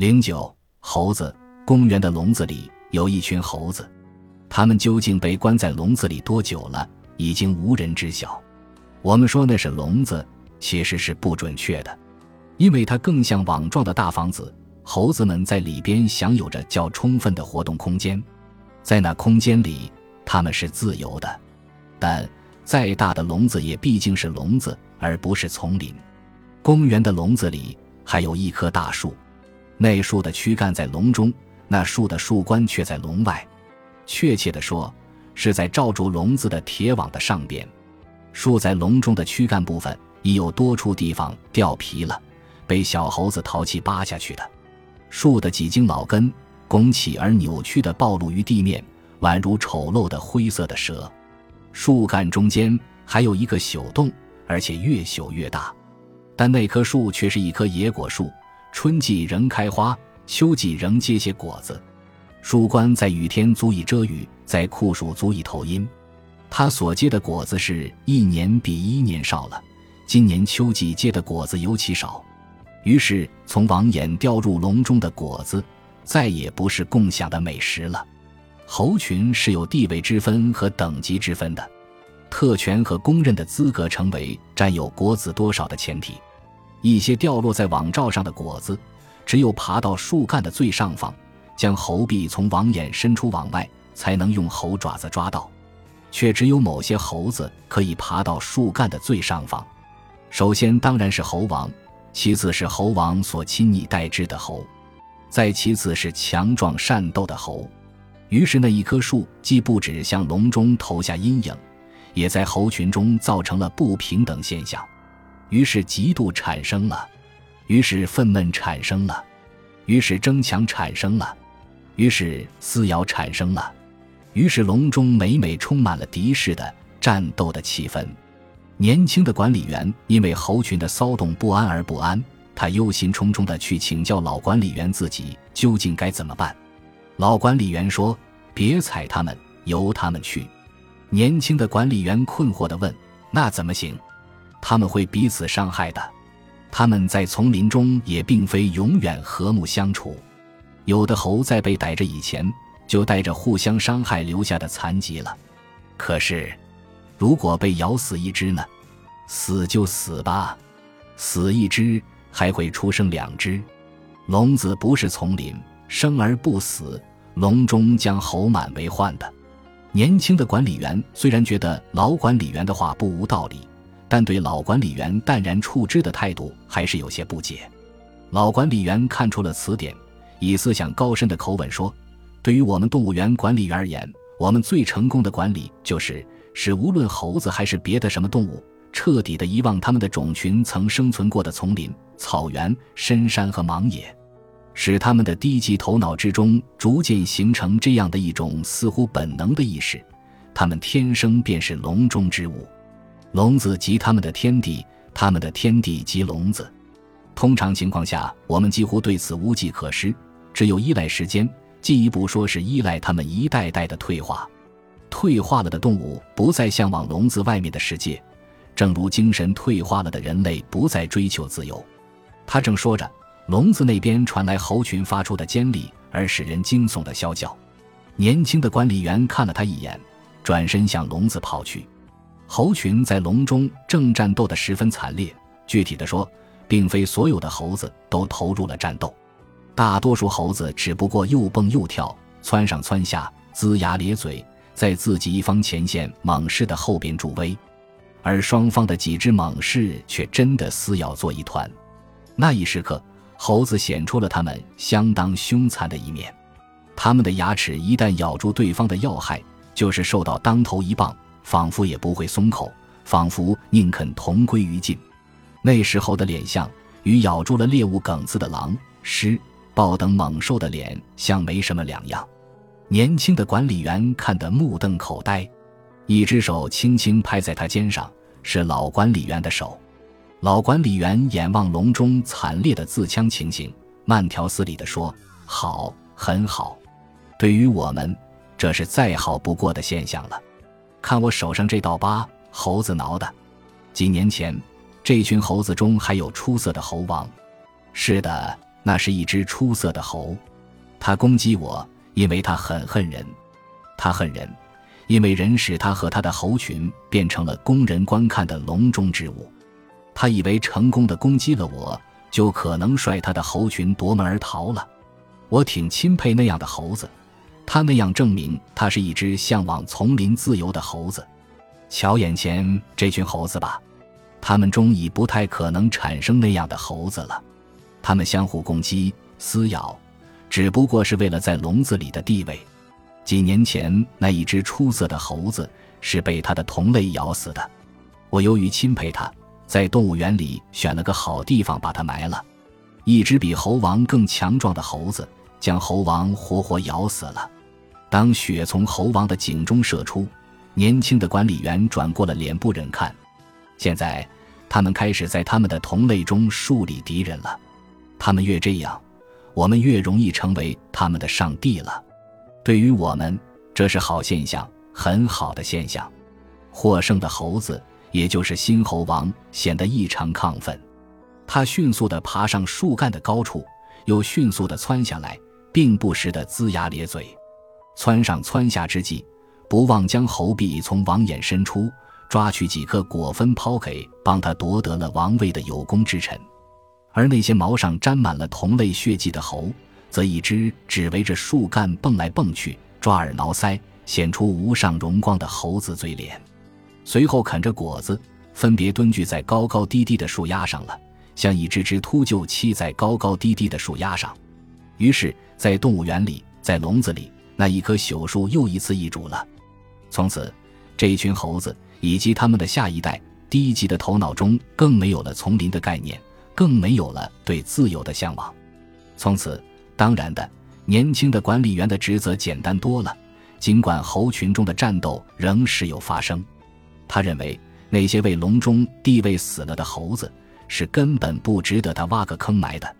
零九猴子公园的笼子里有一群猴子，它们究竟被关在笼子里多久了，已经无人知晓。我们说那是笼子，其实是不准确的，因为它更像网状的大房子。猴子们在里边享有着较充分的活动空间，在那空间里，它们是自由的。但再大的笼子也毕竟是笼子，而不是丛林。公园的笼子里还有一棵大树，那树的躯干在笼中，那树的树冠却在笼外。确切地说，是在罩住笼子的铁网的上边。树在笼中的躯干部分已有多处地方掉皮了，被小猴子淘气扒下去的。树的几茎老根拱起而扭曲地暴露于地面，宛如丑陋的灰色的蛇。树干中间还有一个朽洞，而且越朽越大。但那棵树却是一棵野果树，春季仍开花，秋季仍结些果子。树冠在雨天足以遮雨，在酷暑足以透阴。它所结的果子是一年比一年少了，今年秋季结的果子尤其少。于是，从网眼掉入笼中的果子，再也不是共享的美食了。猴群是有地位之分和等级之分的，特权和公认的资格成为占有果子多少的前提。一些掉落在网罩上的果子，只有爬到树干的最上方，将猴臂从网眼伸出往外，才能用猴爪子抓到。却只有某些猴子可以爬到树干的最上方。首先当然是猴王，其次是猴王所亲昵待之的猴，再其次是强壮善斗的猴。于是那一棵树既不止向笼中投下阴影，也在猴群中造成了不平等现象。于是嫉妒产生了，于是愤懑产生了，于是争抢产生了，于是撕咬产生了。于是，笼中每每充满了敌视的战斗的气氛。年轻的管理员因为猴群的骚动不安而不安，他忧心忡忡地去请教老管理员自己究竟该怎么办。老管理员说：“别踩他们，由他们去。”年轻的管理员困惑地问：“那怎么行？他们会彼此伤害的。他们在丛林中也并非永远和睦相处。有的猴在被逮着以前。”就带着互相伤害留下的残疾了。可是，如果被咬死一只呢？死就死吧，死一只还会出生两只。笼子不是丛林，生而不死，笼中将猴满为患的。年轻的管理员虽然觉得老管理员的话不无道理，但对老管理员淡然处之的态度还是有些不解。老管理员看出了词典，以思想高深的口吻说。对于我们动物园管理员而言，我们最成功的管理就是使无论猴子还是别的什么动物，彻底的遗忘他们的种群曾生存过的丛林、草原、深山和盲野，使他们的低级头脑之中逐渐形成这样的一种似乎本能的意识：他们天生便是笼中之物，笼子即他们的天地，他们的天地及笼子。通常情况下，我们几乎对此无计可施，只有依赖时间。进一步说是依赖他们一代代的退化，退化了的动物不再向往笼子外面的世界，正如精神退化了的人类不再追求自由。他正说着，笼子那边传来猴群发出的尖利而使人惊悚的啸叫。年轻的管理员看了他一眼，转身向笼子跑去。猴群在笼中正战斗得十分惨烈。具体的说，并非所有的猴子都投入了战斗。大多数猴子只不过又蹦又跳，窜上窜下，龇牙咧嘴，在自己一方前线猛士的后边助威，而双方的几只猛士却真的撕咬作一团。那一时刻，猴子显出了他们相当凶残的一面。他们的牙齿一旦咬住对方的要害，就是受到当头一棒，仿佛也不会松口，仿佛宁肯同归于尽。那时候的脸相与咬住了猎物梗子的狼狮。豹等猛兽的脸像没什么两样，年轻的管理员看得目瞪口呆，一只手轻轻拍在他肩上，是老管理员的手。老管理员眼望笼中惨烈的自枪情形，慢条斯理地说：“好，很好。对于我们，这是再好不过的现象了。看我手上这道疤，猴子挠的。几年前，这群猴子中还有出色的猴王。是的。”那是一只出色的猴，它攻击我，因为它很恨人。它恨人，因为人使它和它的猴群变成了供人观看的笼中之物。他以为成功的攻击了我，就可能率他的猴群夺门而逃了。我挺钦佩那样的猴子，他那样证明他是一只向往丛林自由的猴子。瞧眼前这群猴子吧，他们中已不太可能产生那样的猴子了。他们相互攻击、撕咬，只不过是为了在笼子里的地位。几年前，那一只出色的猴子是被他的同类咬死的。我由于钦佩他，在动物园里选了个好地方把它埋了。一只比猴王更强壮的猴子将猴王活活咬死了。当血从猴王的颈中射出，年轻的管理员转过了脸，不忍看。现在，他们开始在他们的同类中树立敌人了。他们越这样，我们越容易成为他们的上帝了。对于我们，这是好现象，很好的现象。获胜的猴子，也就是新猴王，显得异常亢奋。他迅速地爬上树干的高处，又迅速地窜下来，并不时地龇牙咧嘴。窜上窜下之际，不忘将猴臂从网眼伸出，抓取几颗果分抛给帮他夺得了王位的有功之臣。而那些毛上沾满了同类血迹的猴，则一只只围着树干蹦来蹦去，抓耳挠腮，显出无上荣光的猴子嘴脸。随后啃着果子，分别蹲踞在高高低低的树丫上了，像一只只秃鹫栖在高高低低的树丫上。于是，在动物园里，在笼子里，那一棵朽树又一次易主了。从此，这一群猴子以及他们的下一代，低级的头脑中更没有了丛林的概念，更没有了对自由的向往。从此。当然的，年轻的管理员的职责简单多了。尽管猴群中的战斗仍时有发生，他认为那些为笼中地位死了的猴子是根本不值得他挖个坑埋的。